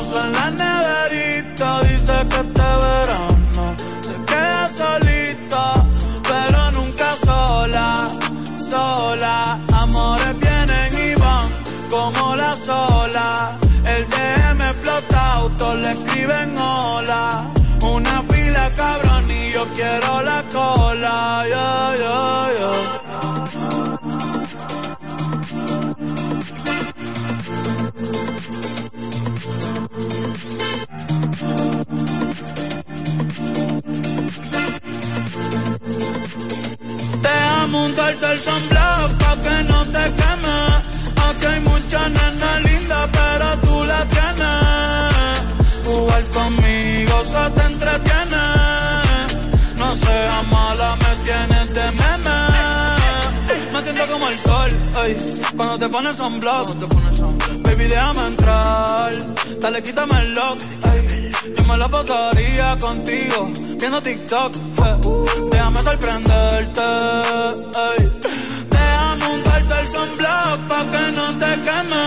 puso en la neverita. Dice que este verano se queda solita, pero nunca sola, sola. Amores vienen y van como la sola. El DM explota, autos le escriben hola. Una fila cabrón y yo quiero la cola. Yeah, yeah, yeah. Montarte el sunblock pa' que no te queme. Aquí hay mucha nena linda, pero tú la tienes. Jugar conmigo se te entretiene. No seas mala, me tienes de meme. Me siento como el sol, ey, cuando te pones sunblock. Baby, déjame entrar, dale, quítame el lock, ey. Yo me la pasaría contigo, viendo TikTok. Déjame sorprenderte, ey. Déjame untarte el sunblock pa' que no te queme.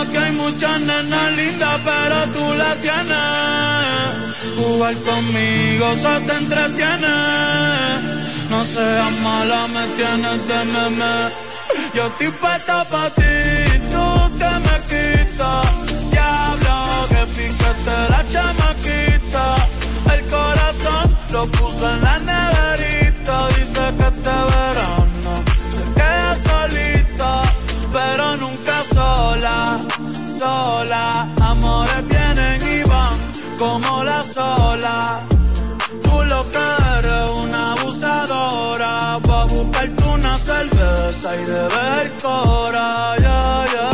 Aquí hay muchas nenas lindas, pero tú la tienes. Jugar conmigo se te entretiene. No seas mala, me tienes de meme. Yo estoy puesta pa' ti, la chamaquita. El corazón lo puso en la neverita. Dice que este verano se queda solita, pero nunca sola, sola. Amores vienen y van como la sola. Tú lo que eres una abusadora. Va a buscarte una cerveza y de ver cora. Ya, ya.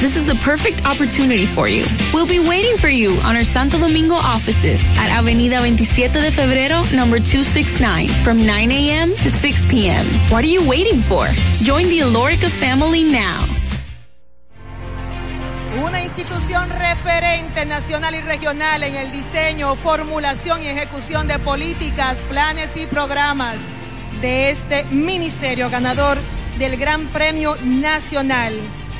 This is the perfect opportunity for you. We'll be waiting for you on our Santo Domingo offices at Avenida 27 de Febrero, number 269, from 9 a.m. to 6 p.m. What are you waiting for? Join the Alorica family now. Una institución referente nacional y regional en el diseño, formulación y ejecución de políticas, planes y programas de este ministerio ganador del Gran Premio Nacional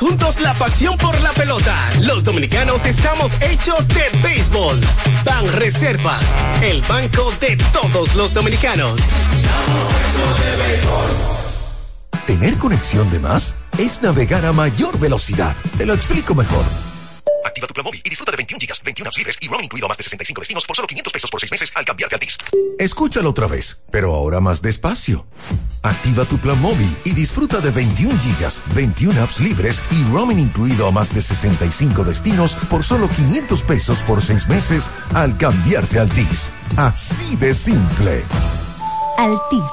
Juntos la pasión por la pelota. Los dominicanos estamos hechos de béisbol. Ban Reservas, el banco de todos los dominicanos. Tener conexión de más es navegar a mayor velocidad. Te lo explico mejor. Activa tu plan móvil y disfruta de 21 gigas, 21 apps libres y roaming incluido a más de 65 destinos por solo 500 pesos por 6 meses al cambiarte a Altis. Escúchalo otra vez, pero ahora más despacio. Activa tu plan móvil y disfruta de 21 gigas, 21 apps libres y roaming incluido a más de 65 destinos por solo 500 pesos por 6 meses al cambiarte a Altis. Así de simple. Altis.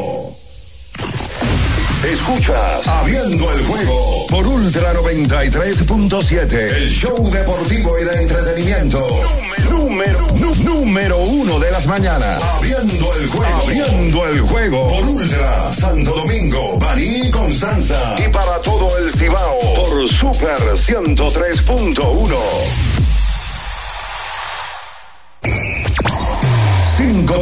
Escuchas Abriendo el juego por Ultra 93.7, el show deportivo y de entretenimiento. Número, número uno de las mañanas. Abriendo el juego. Abriendo el juego por Ultra Santo Domingo, Baní y Constanza. Y para todo el Cibao por Super 103.1.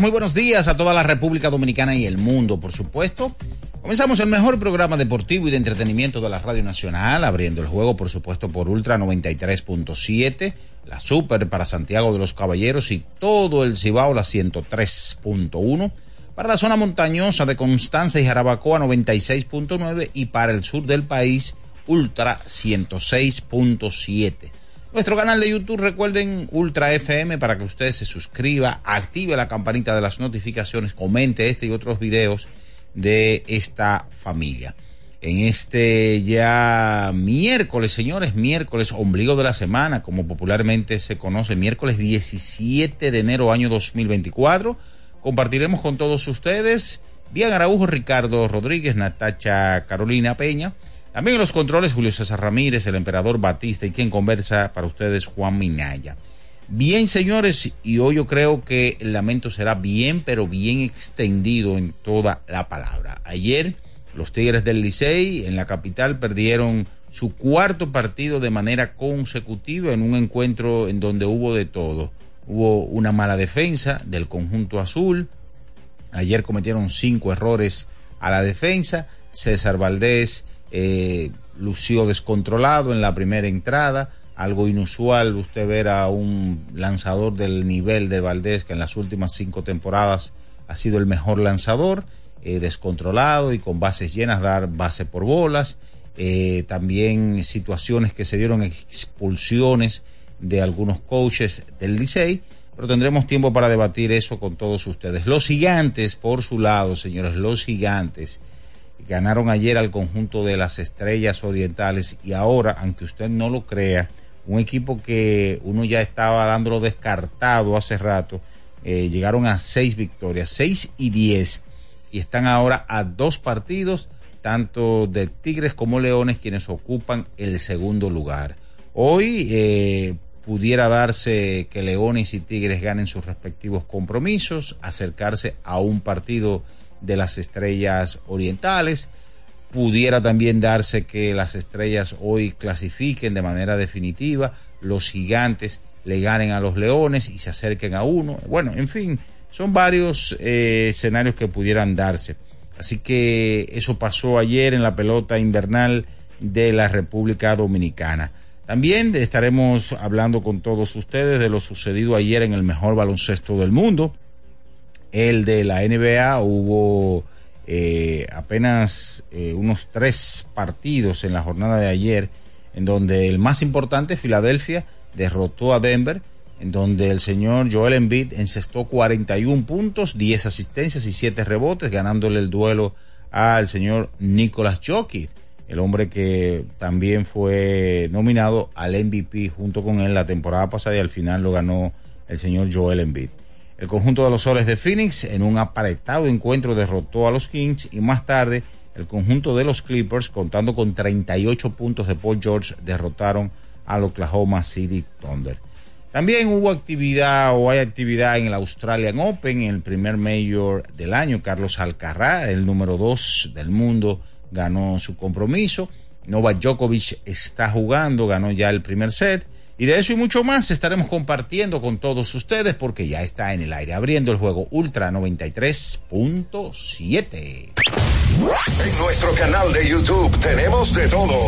Muy buenos días a toda la República Dominicana y el mundo, por supuesto. Comenzamos el mejor programa deportivo y de entretenimiento de la Radio Nacional, abriendo el juego, por supuesto, por Ultra 93.7, la Super para Santiago de los Caballeros y todo el Cibao, la 103.1. Para la zona montañosa de Constanza y Jarabacoa 96.9 y para el sur del país Ultra 106.7. Nuestro canal de YouTube, recuerden Ultra FM para que usted se suscriba, active la campanita de las notificaciones, comente este y otros videos de esta familia. En este ya miércoles, señores, miércoles, ombligo de la semana, como popularmente se conoce, miércoles 17 de enero año 2024, compartiremos con todos ustedes, Bien Araujo, Ricardo Rodríguez, Natacha Carolina Peña, también en los controles, Julio César Ramírez, el emperador Batista y quien conversa para ustedes, Juan Minaya. Bien, señores, y hoy yo creo que el lamento será bien, pero bien extendido en toda la palabra. Ayer, los Tigres del Licey en la capital perdieron su cuarto partido de manera consecutiva en un encuentro en donde hubo de todo. Hubo una mala defensa del conjunto azul. Ayer cometieron cinco errores a la defensa. César Valdés eh, lució descontrolado en la primera entrada, algo inusual usted ver a un lanzador del nivel de Valdés que en las últimas cinco temporadas ha sido el mejor lanzador, eh, descontrolado y con bases llenas, dar base por bolas, eh, también situaciones que se dieron expulsiones de algunos coaches del Licey, pero tendremos tiempo para debatir eso con todos ustedes. Los gigantes, por su lado, señores, los gigantes, ganaron ayer al conjunto de las Estrellas Orientales y ahora, aunque usted no lo crea, un equipo que uno ya estaba dándolo descartado hace rato, eh, llegaron a seis victorias, seis y diez, y están ahora a dos partidos, tanto de Tigres como Leones, quienes ocupan el segundo lugar. Hoy eh, pudiera darse que Leones y Tigres ganen sus respectivos compromisos, acercarse a un partido de las estrellas orientales. Pudiera también darse que las estrellas hoy clasifiquen de manera definitiva, los gigantes le ganen a los leones y se acerquen a uno. Bueno, en fin, son varios eh, escenarios que pudieran darse. Así que eso pasó ayer en la pelota invernal de la República Dominicana. También estaremos hablando con todos ustedes de lo sucedido ayer en el mejor baloncesto del mundo, el de la NBA. Hubo eh, apenas eh, unos tres partidos en la jornada de ayer, en donde el más importante, Filadelfia, derrotó a Denver, en donde el señor Joel Embiid encestó 41 puntos, 10 asistencias y 7 rebotes, ganándole el duelo al señor Nicolas Jokic, el hombre que también fue nominado al MVP junto con él la temporada pasada y al final lo ganó el señor Joel Embiid. El conjunto de los soles de Phoenix en un aparetado encuentro derrotó a los Kings y más tarde el conjunto de los Clippers contando con 38 puntos de Paul George derrotaron al Oklahoma City Thunder. También hubo actividad o hay actividad en el Australian Open, en el primer mayor del año. Carlos Alcaraz, el número dos del mundo, ganó su compromiso. Novak Djokovic está jugando, ganó ya el primer set. Y de eso y mucho más estaremos compartiendo con todos ustedes porque ya está en el aire abriendo el juego Ultra 93.7. En nuestro canal de YouTube tenemos de todo.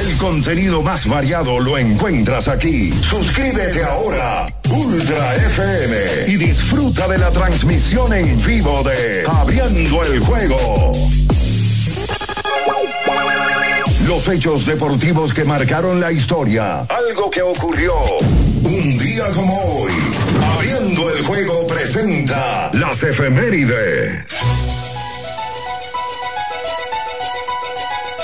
El contenido más variado lo encuentras aquí. Suscríbete ahora, Ultra FM, y disfruta de la transmisión en vivo de Abriendo el juego. Los hechos deportivos que marcaron la historia. Algo que ocurrió un día como hoy. Abriendo el juego presenta las efemérides.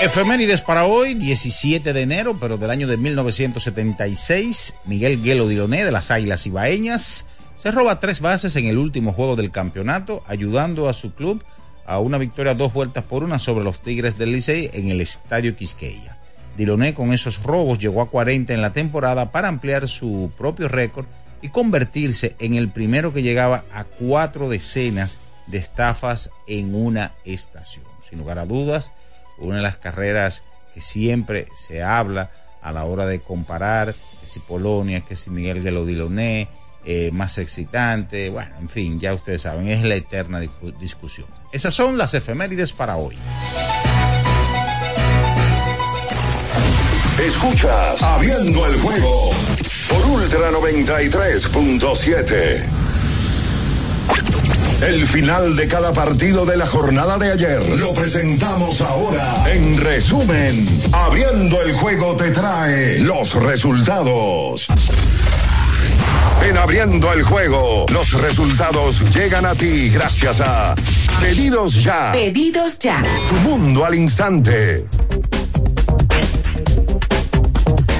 Efemérides para hoy, 17 de enero, pero del año de 1976, Miguel Guelo Diloné de las Águilas Ibaeñas se roba tres bases en el último juego del campeonato, ayudando a su club a una victoria dos vueltas por una sobre los Tigres del Licey en el Estadio Quisqueya. Diloné con esos robos llegó a 40 en la temporada para ampliar su propio récord y convertirse en el primero que llegaba a cuatro decenas de estafas en una estación. Sin lugar a dudas, una de las carreras que siempre se habla a la hora de comparar que si Polonia, que si Miguel Gelo Diloné, eh, más excitante, bueno, en fin, ya ustedes saben, es la eterna discusión. Esas son las efemérides para hoy. Escuchas Abriendo el juego por Ultra 93.7. El final de cada partido de la jornada de ayer lo presentamos ahora. En resumen, Abriendo el juego te trae los resultados. En Abriendo el juego, los resultados llegan a ti gracias a Pedidos Ya. Pedidos Ya. Tu mundo al instante.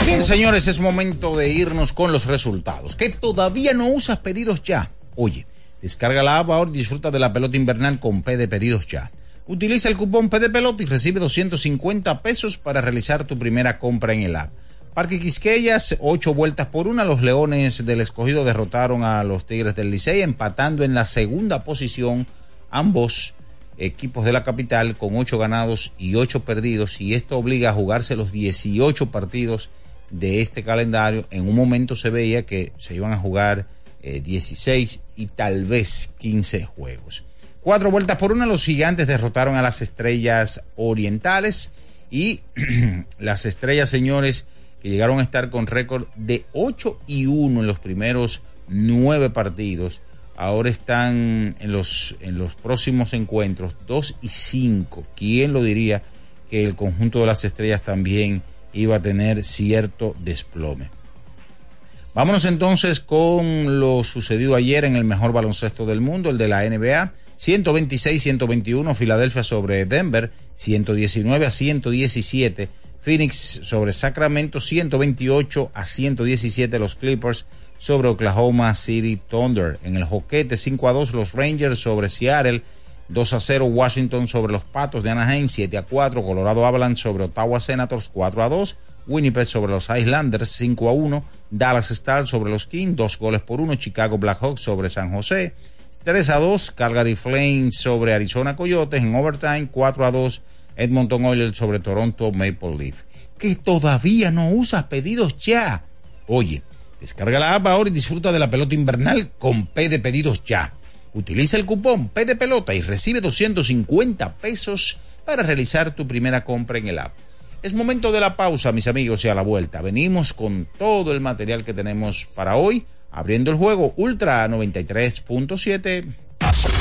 Bien, señores, es momento de irnos con los resultados. Que todavía no usas Pedidos Ya. Oye, descarga la app ahora y disfruta de la pelota invernal con P de Pedidos Ya. Utiliza el cupón P de pelota y recibe 250 pesos para realizar tu primera compra en el app. Parque Quisqueyas, ocho vueltas por una. Los Leones del Escogido derrotaron a los Tigres del Licey, empatando en la segunda posición ambos equipos de la capital con ocho ganados y ocho perdidos. Y esto obliga a jugarse los 18 partidos de este calendario. En un momento se veía que se iban a jugar 16 eh, y tal vez 15 juegos. Cuatro vueltas por una, los gigantes derrotaron a las estrellas orientales y las estrellas, señores, que llegaron a estar con récord de 8 y 1 en los primeros nueve partidos, ahora están en los, en los próximos encuentros 2 y 5. ¿Quién lo diría que el conjunto de las estrellas también iba a tener cierto desplome? Vámonos entonces con lo sucedido ayer en el mejor baloncesto del mundo, el de la NBA. 126-121 Filadelfia sobre Denver, 119 a 117 Phoenix sobre Sacramento, 128 a 117 los Clippers sobre Oklahoma City Thunder. En el joquete 5 a 2 los Rangers sobre Seattle, 2 a 0 Washington sobre los Patos de Anaheim, 7 a 4 Colorado Avalanche sobre Ottawa Senators, 4 a 2 Winnipeg sobre los Islanders, 5 a 1 Dallas Stars sobre los Kings, 2 goles por 1 Chicago Blackhawks sobre San José, 3 a 2 Calgary Flames sobre Arizona Coyotes en overtime, 4 a 2 Edmonton Oilers sobre Toronto Maple Leaf. Que todavía no usa pedidos ya. Oye, descarga la app ahora y disfruta de la pelota invernal con P de pedidos ya. Utiliza el cupón P de pelota y recibe 250 pesos para realizar tu primera compra en el app. Es momento de la pausa, mis amigos, y a la vuelta. Venimos con todo el material que tenemos para hoy, abriendo el juego Ultra 93.7.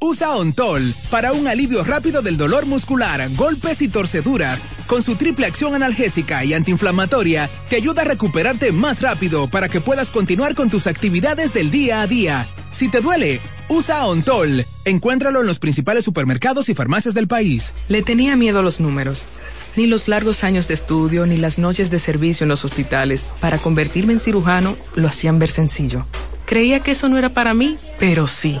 Usa Ontol para un alivio rápido del dolor muscular, golpes y torceduras. Con su triple acción analgésica y antiinflamatoria, te ayuda a recuperarte más rápido para que puedas continuar con tus actividades del día a día. Si te duele, usa Ontol. Encuéntralo en los principales supermercados y farmacias del país. Le tenía miedo a los números. Ni los largos años de estudio, ni las noches de servicio en los hospitales para convertirme en cirujano lo hacían ver sencillo. Creía que eso no era para mí, pero sí.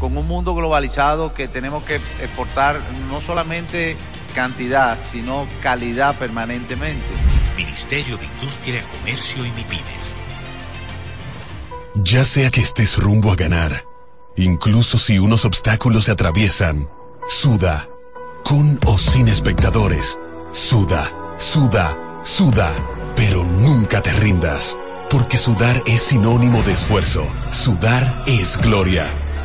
con un mundo globalizado que tenemos que exportar no solamente cantidad, sino calidad permanentemente. Ministerio de Industria, Comercio y MIPIMES. Ya sea que estés rumbo a ganar, incluso si unos obstáculos se atraviesan, suda, con o sin espectadores, suda, suda, suda, pero nunca te rindas, porque sudar es sinónimo de esfuerzo, sudar es gloria.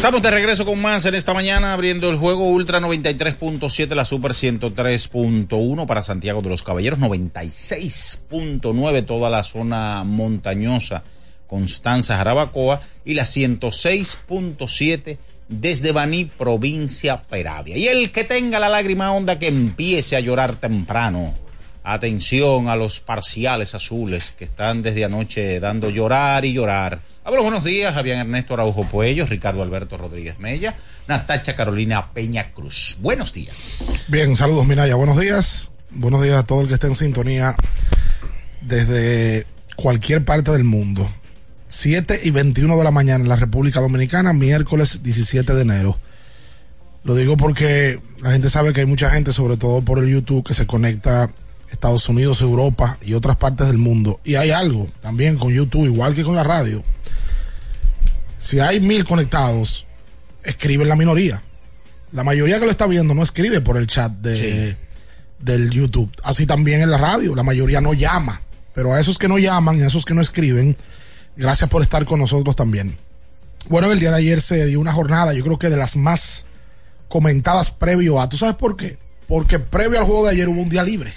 Estamos de regreso con más en esta mañana, abriendo el juego Ultra 93.7, la Super 103.1 para Santiago de los Caballeros, 96.9 toda la zona montañosa, Constanza Jarabacoa, y la 106.7 desde Baní, provincia Peravia. Y el que tenga la lágrima honda que empiece a llorar temprano. Atención a los parciales azules que están desde anoche dando llorar y llorar. Buenos días, Javier Ernesto Araujo Puello, Ricardo Alberto Rodríguez Mella, Natacha Carolina Peña Cruz. Buenos días. Bien, saludos Minaya, buenos días. Buenos días a todo el que esté en sintonía desde cualquier parte del mundo. 7 y 21 de la mañana en la República Dominicana, miércoles 17 de enero. Lo digo porque la gente sabe que hay mucha gente, sobre todo por el YouTube, que se conecta Estados Unidos, Europa y otras partes del mundo. Y hay algo también con YouTube, igual que con la radio. Si hay mil conectados, escribe la minoría. La mayoría que lo está viendo no escribe por el chat de, del YouTube. Así también en la radio, la mayoría no llama. Pero a esos que no llaman y a esos que no escriben, Gracias por estar con nosotros también. Bueno, el día de ayer se dio una jornada, yo creo que de las más comentadas previo a. ¿Tú sabes por qué? Porque previo al juego de ayer hubo un día libre.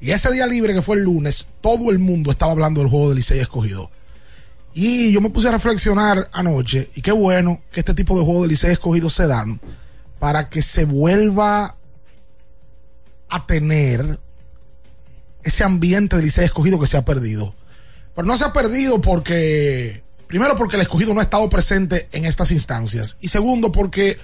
Y ese día libre que fue el lunes, todo el mundo estaba hablando del juego del Licey escogido. Y yo me puse a reflexionar anoche, y qué bueno que este tipo de juegos del Licey escogido se dan para que se vuelva a tener ese ambiente del Licey escogido que se ha perdido. Pero no se ha perdido porque, primero porque el escogido no ha estado presente en estas instancias. Y segundo porque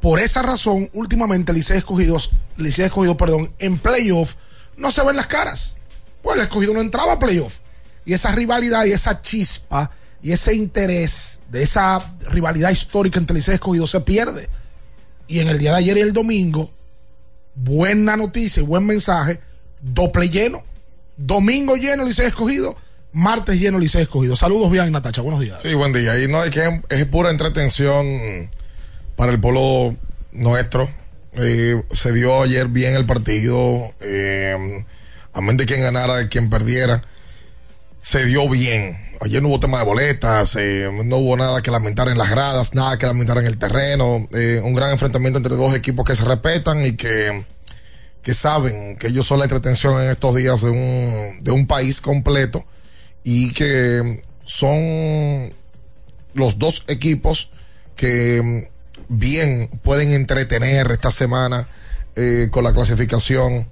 por esa razón, últimamente Licey escogido, Licey escogido, perdón, en playoff no se ven las caras. Pues el escogido no entraba a playoff. Y esa rivalidad y esa chispa y ese interés de esa rivalidad histórica entre Licey escogido se pierde. Y en el día de ayer y el domingo, buena noticia y buen mensaje, doble lleno. Domingo lleno Licey escogido martes lleno Licey escogido. Saludos bien, Natacha, buenos días. Sí, buen día. Y no, es que es pura entretención para el pueblo nuestro. Eh, se dio ayer bien el partido. Eh, a menos de quien ganara, quien perdiera. Se dio bien. Ayer no hubo tema de boletas, eh, no hubo nada que lamentar en las gradas, nada que lamentar en el terreno. Eh, un gran enfrentamiento entre dos equipos que se respetan y que, que saben que ellos son la entretención en estos días de un, de un país completo y que son los dos equipos que bien pueden entretener esta semana eh, con la clasificación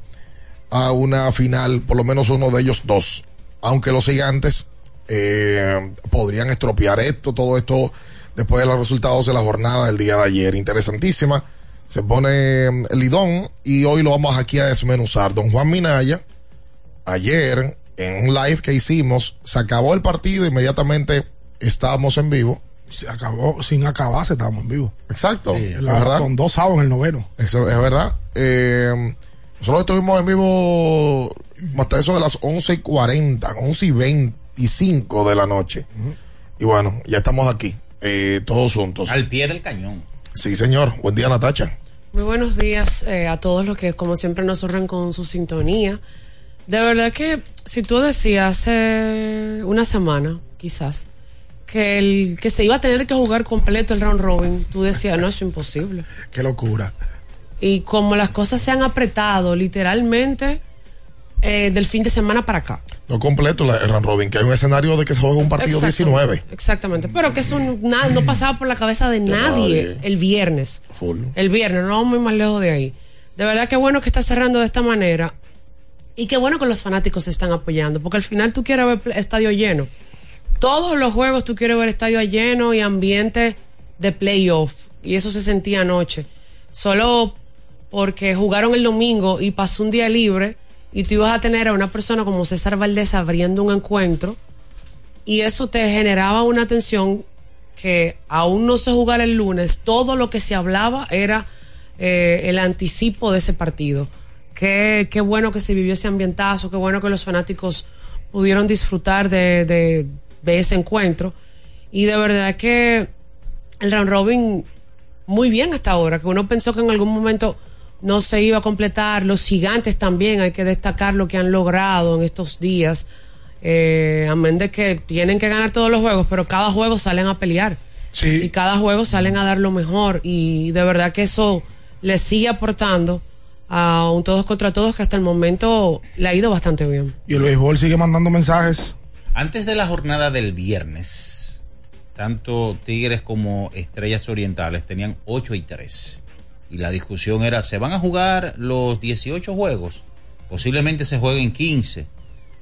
a una final, por lo menos uno de ellos dos. Aunque los gigantes eh, podrían estropear esto, todo esto después de los resultados de la jornada del día de ayer. Interesantísima. Se pone el lidón y hoy lo vamos aquí a desmenuzar. Don Juan Minaya, ayer en un live que hicimos, se acabó el partido, inmediatamente estábamos en vivo. Se acabó, sin acabarse estábamos en vivo. Exacto. verdad. Con dos sábados en el noveno. Eso es verdad. Eh, nosotros estuvimos en vivo hasta eso de las 11 y 40, 11 y 25 de la noche. Y bueno, ya estamos aquí, eh, todos juntos. Al pie del cañón. Sí, señor. Buen día, Natacha. Muy buenos días eh, a todos los que, como siempre, nos honran con su sintonía. De verdad que si tú decías hace una semana, quizás, que el que se iba a tener que jugar completo el round robin, tú decías, no, es imposible. Qué locura. Y como las cosas se han apretado literalmente eh, del fin de semana para acá. No completo el round robin, que hay un escenario de que se juega un partido 19. Exactamente, pero que eso no, no pasaba por la cabeza de nadie el viernes. El viernes, no vamos muy más lejos de ahí. De verdad que bueno que está cerrando de esta manera. Y qué bueno que los fanáticos se están apoyando, porque al final tú quieres ver estadio lleno. Todos los juegos tú quieres ver estadio lleno y ambiente de playoff. Y eso se sentía anoche. Solo porque jugaron el domingo y pasó un día libre y tú ibas a tener a una persona como César Valdés abriendo un encuentro y eso te generaba una tensión que aún no se jugara el lunes, todo lo que se hablaba era eh, el anticipo de ese partido. Qué, qué bueno que se vivió ese ambientazo, qué bueno que los fanáticos pudieron disfrutar de, de, ese encuentro. Y de verdad que el round robin muy bien hasta ahora, que uno pensó que en algún momento no se iba a completar. Los gigantes también, hay que destacar lo que han logrado en estos días. Eh, amén de que tienen que ganar todos los juegos, pero cada juego salen a pelear. Y cada juego salen a dar lo mejor. Y de verdad que eso les sigue aportando a un todos contra todos que hasta el momento le ha ido bastante bien. Y el béisbol sigue mandando mensajes. Antes de la jornada del viernes, tanto Tigres como Estrellas Orientales tenían 8 y 3. Y la discusión era, ¿se van a jugar los 18 juegos? Posiblemente se jueguen 15.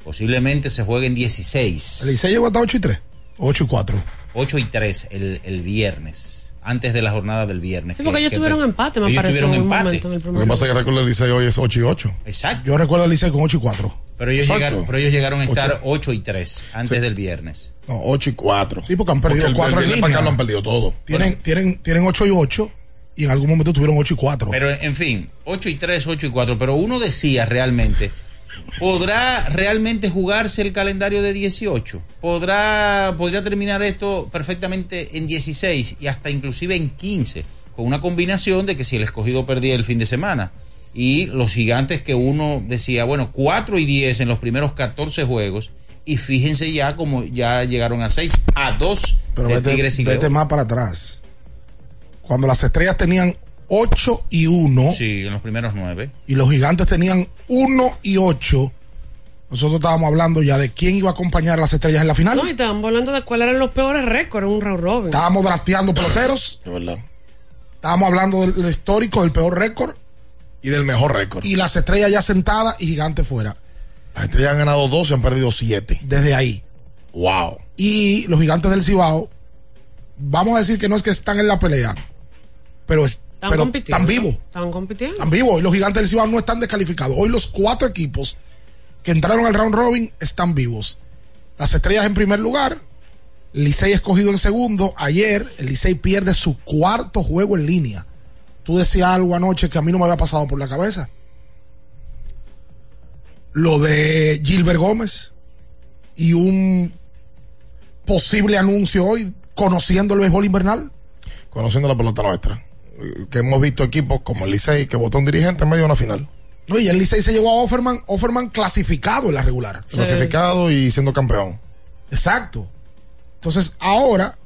Posiblemente se jueguen 16. ¿El Licey llegó hasta 8 y 3? 8 y 4. 8 y 3 el, el viernes. Antes de la jornada del viernes. Sí, porque ellos tuvieron empate, me ellos parece. tuvieron en un empate. momento en el Lo que pasa es que recuerdo el Licey hoy es 8 y 8. Exacto. Yo recuerdo el Licey con 8 y 4. Pero ellos, Exacto. llegaron, pero ellos llegaron a estar Ocho. 8 y 3 antes Sí. del viernes. No, 8 y 4. Sí, porque han perdido el, 4 el en viernes para acá lo han perdido todo. Tienen, tienen, tienen 8 y 8 y en algún momento tuvieron 8 y 4. Pero en fin, 8 y 3, 8 y 4. Pero uno decía realmente, ¿podrá realmente jugarse el calendario de 18? ¿Podrá, podría terminar esto perfectamente en 16 y hasta inclusive en 15? Con una combinación de que si el escogido perdía el fin de semana. Y los gigantes que uno decía, bueno, 4 y 10 en los primeros 14 juegos. Y fíjense ya como ya llegaron a 6, a 2 Pero de vete, Tigres y vete más para atrás. Cuando las estrellas tenían 8 y 1 Sí, en los primeros 9. y los gigantes tenían 1 y 8, nosotros estábamos hablando ya de quién iba a acompañar a las estrellas en la final. No, y estábamos hablando de cuáles eran los peores récords en un round robin. Estábamos drafteando peloteros. De verdad. Estábamos hablando del, del histórico, del peor récord. Y del mejor récord. Y las estrellas ya sentadas y gigantes fuera. Las estrellas han ganado 12 y han perdido 7. Desde ahí. Wow. Y los gigantes del Cibao, vamos a decir que no es que están en la pelea, pero, es- Están pero compitiendo. están vivos. Están compitiendo. Están vivos. Hoy los gigantes del Cibao no están descalificados. Hoy los cuatro equipos que entraron al round robin están vivos. Las estrellas en primer lugar. Licey escogido en segundo. Ayer el Licey pierde su cuarto juego en línea. Tú decías algo anoche que a mí no me había pasado por la cabeza. Lo de Gilbert Gómez y un posible anuncio hoy conociendo el béisbol invernal. Conociendo la pelota nuestra. Que hemos visto equipos como el Licey que votó un dirigente en medio de una final. No, y el Licey se llevó a Offerman, Offerman clasificado en la regular. Clasificado y siendo campeón. Exacto. Entonces, ahora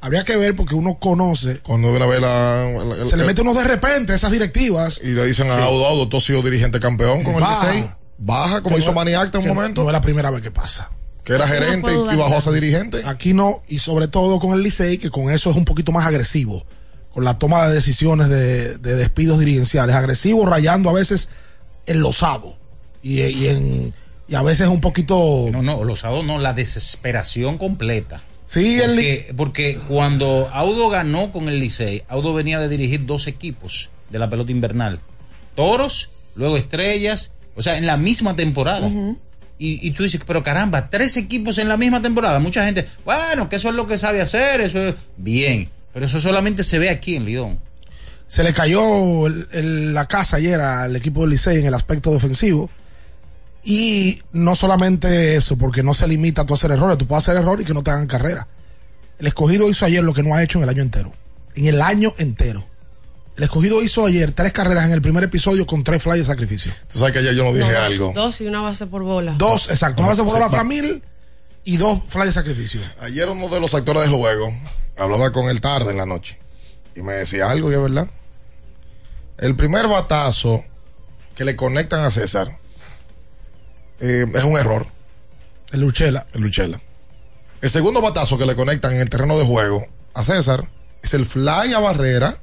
habría que ver porque uno conoce. Cuando viene a ver la, Se le mete unos de repente esas directivas. y le dicen a Sí. Audo, Audo, tú has sido dirigente campeón con Baja. el Licey. Baja, como hizo no- Maniacta en un momento. No es la primera vez que pasa. que era gerente y, y bajó a ser dirigente. Aquí no, y sobre todo con el Licey, que con eso es un poquito más agresivo. Con la toma de decisiones de, de despidos dirigenciales. Agresivo, rayando a veces en lo osado. Y, y en, y a veces un poquito. No, no, los Audo no, la desesperación completa. Sí, el porque, porque cuando Audo ganó con el Licey, Audo venía de dirigir dos equipos de la pelota invernal. Toros, luego Estrellas, o sea, en la misma temporada. y, y tú dices, pero caramba, tres equipos en la misma temporada. Mucha gente, bueno, que eso es lo que sabe hacer, eso es bien. Pero eso solamente se ve aquí en Lidón. Se le cayó el- el- la casa ayer al equipo del Licey en el aspecto defensivo. Y no solamente eso, porque no se limita a tú hacer errores, tú puedes hacer errores y que no te hagan carrera. El escogido hizo ayer lo que no ha hecho en el año entero. En el año entero. El escogido hizo ayer tres carreras en el primer episodio con tres flyers de sacrificio. Tú sabes que ayer yo no dije No, dos, algo. Dos y una base por bola. Dos, exacto. Una base por Sí, la va. familia y dos flyers de sacrificio. Ayer uno de los actores del juego hablaba con él tarde en la noche y me decía algo y es verdad. El primer batazo que le conectan a César eh, es un error. El Luchela. El Luchela. El segundo batazo que le conectan en el terreno de juego a César es el fly a barrera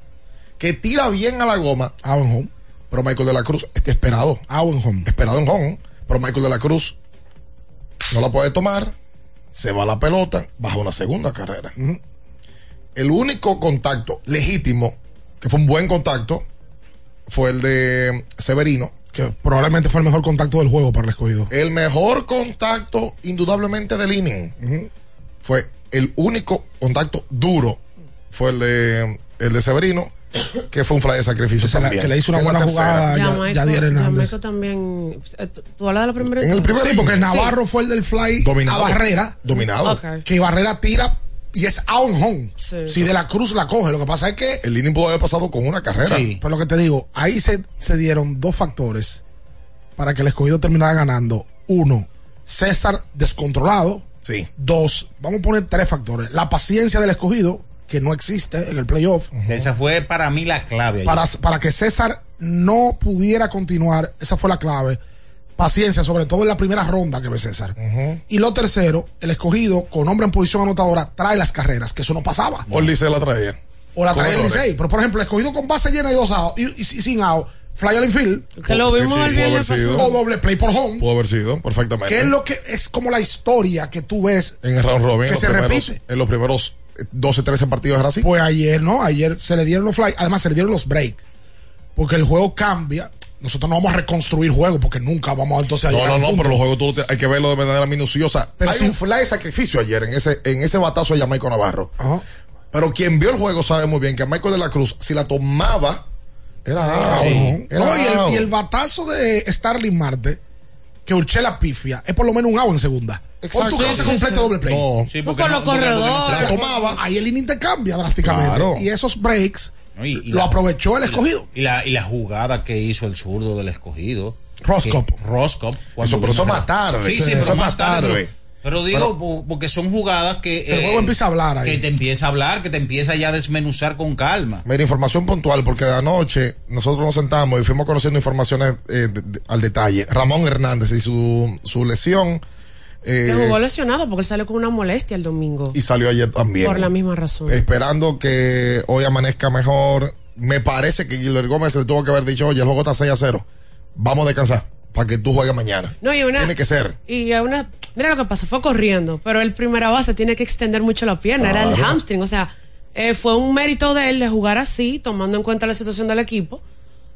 que tira bien a la goma. En home. Pero Michael de la Cruz está esperado. En home. Esperado en home. Pero Michael de la Cruz no la puede tomar. Se va la pelota. Baja una segunda carrera. El único contacto legítimo, que fue un buen contacto, fue el de Severino. Que probablemente fue el mejor contacto del juego para el escogido. El mejor contacto, indudablemente, del inning. Fue el único contacto duro. Fue el de, el de Severino, que fue un fly de sacrificio también. que le hizo una buena jugada a Ya- Yadier Hernández. Jamaica también. eh, ¿Tú hablas de la primera? En el primer Sí, porque. Navarro fue el del fly Dominado. a Barrera. Dominado. Que Barrera tira y es out en home. Sí. Si de la Cruz la coge. Lo que pasa es que. El inning pudo haber pasado con una carrera. Sí. Pero lo que te digo, ahí se, se dieron dos factores para que el escogido terminara ganando. Uno, César descontrolado. Sí. Dos, vamos a poner tres factores. La paciencia del escogido, que no existe en el playoff. Esa fue para mí la clave. Para, para que César no pudiera continuar, esa fue la clave. Paciencia, sobre todo en la primera ronda que ve César. Y lo tercero, el escogido con hombre en posición anotadora trae las carreras, que eso no pasaba. O el Licey la traía. O la trae el. Licey. Pero por ejemplo, el escogido con base llena y dos outs y, y- y sin out, fly al infield. Que lo vimos Sí, el pasado. O doble play por home. Pudo haber sido, perfectamente. Que es lo que es como la historia que tú ves en el round robin, que en los se primeros, repite. en los primeros eh, 12, 13 partidos era así. Pues ayer, ¿no? Ayer se le dieron los fly, además se le dieron los break. Porque el juego cambia. Nosotros no vamos a reconstruir juego porque nunca vamos entonces a No, no, no, punto. pero los juegos tú hay que verlo de manera minuciosa. Pero hay si- un fly de sacrificio ayer en ese, en ese batazo de Jamaico Navarro. Pero quien vio el juego sabe muy bien que a Michael de la Cruz, si la tomaba, era out. Sí. Era No, y, el, y el batazo de Starling Marte, que Urchela pifia, es por lo menos un out en segunda. Exacto. Tú no Sí, sí, doble play. No. Sí, Por los corredores. La tomaba. Ahí el inning te cambia drásticamente. Claro. Y esos breaks No, y- y lo la- aprovechó el escogido. Y la, y la jugada que hizo el zurdo del escogido. Roscop. Que- Roscop. Eso, pero eso más tarde. Sí, Eso sí, pero más más tarde. tarde. Pero, digo, po- porque son jugadas que. eh, El juego empieza a hablar ahí. Que te empieza a hablar, que te empieza ya a desmenuzar con calma. Mira, información puntual, porque de anoche nosotros nos sentamos y fuimos conociendo informaciones eh, de- de- al detalle. Ramón Hernández y su, su lesión. Eh, Que jugó lesionado porque él salió con una molestia el domingo. y salió ayer también. Por la misma razón. Esperando que hoy amanezca mejor. Me parece que Guillermo Gómez le tuvo que haber dicho, oye, el juego está 6 a 0. Vamos a descansar para que tú juegues mañana. No, y una, Tiene que ser. Y a una, mira lo que pasó, fue corriendo, pero el primera base tiene que extender mucho la pierna, era el hamstring, o sea, eh, fue un mérito de él de jugar así, tomando en cuenta la situación del equipo,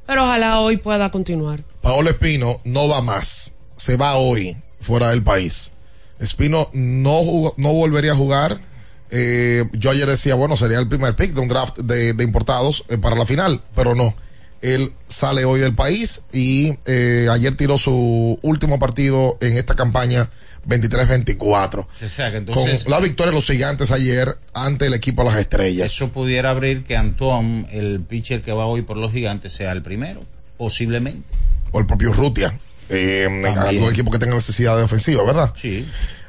pero ojalá hoy pueda continuar. Paolo Espino no va más. Se va hoy fuera del país. Espino no, jugó- no volvería a jugar. Eh, yo ayer decía, bueno, sería el primer pick de un draft de, de importados eh, para la final, pero no. Él sale hoy del país y eh, ayer tiró su último partido en esta campaña 23-24. O sea, que entonces. Con la victoria de los gigantes ayer ante el equipo de las estrellas. Eso pudiera abrir que Antón, el pitcher que va hoy por los gigantes, sea el primero. Posiblemente. O el propio Rutia. Eh, en algún equipo que tenga necesidad de ofensiva, ¿verdad? Sí.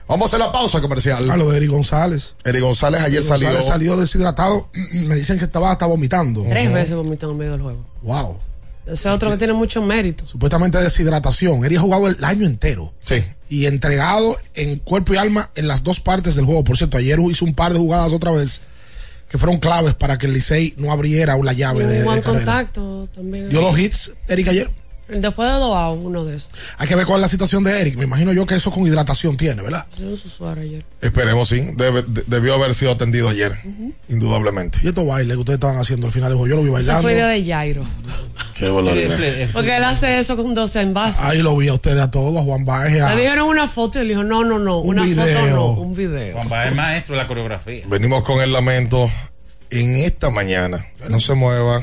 Vamos a hacer la pausa comercial. A lo de Eri González. Eri González ayer Eri González salió. salió deshidratado. Me dicen que estaba hasta vomitando. Tres veces vomitó en medio del juego. Wow. Ese es otro que tiene mucho mérito. Supuestamente deshidratación. Eri ha jugado el año entero. Sí. Y entregado en cuerpo y alma en las dos partes del juego. Por cierto, ayer hizo un par de jugadas otra vez que fueron claves para que el Licey no abriera la llave de, un de buen contacto también. Dio dos hits, Eric, ayer. Después de dos outs, uno de esos. Hay que ver cuál es la situación de Eric. Me imagino yo que eso con hidratación tiene, ¿verdad? Ayer. Esperemos, sí. Debe- de- debió haber sido atendido ayer. Indudablemente. Y estos bailes que ustedes estaban haciendo al final yo lo vi Esa bailando. fue idea de Jairo. Qué barbaridad. Porque él hace eso con 12 envases. Ahí lo vi a ustedes a todos, a Juan Baez, a- Le dijeron una foto y él dijo, no, no, no, Un una foto no, un video. Juan Baez es maestro de la coreografía. Venimos con el lamento en esta mañana. No se mueva.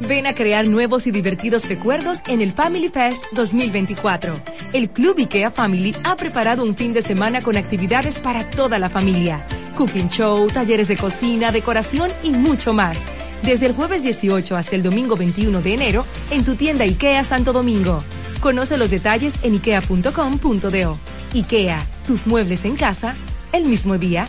Ven a crear nuevos y divertidos recuerdos en el Family Fest 2024. El Club IKEA Family ha preparado un fin de semana con actividades para toda la familia. Cooking show, talleres de cocina, decoración y mucho más. Desde el jueves 18 hasta el domingo 21 de enero en tu tienda IKEA Santo Domingo. Conoce los detalles en ikea.com.do. IKEA, tus muebles en casa, el mismo día.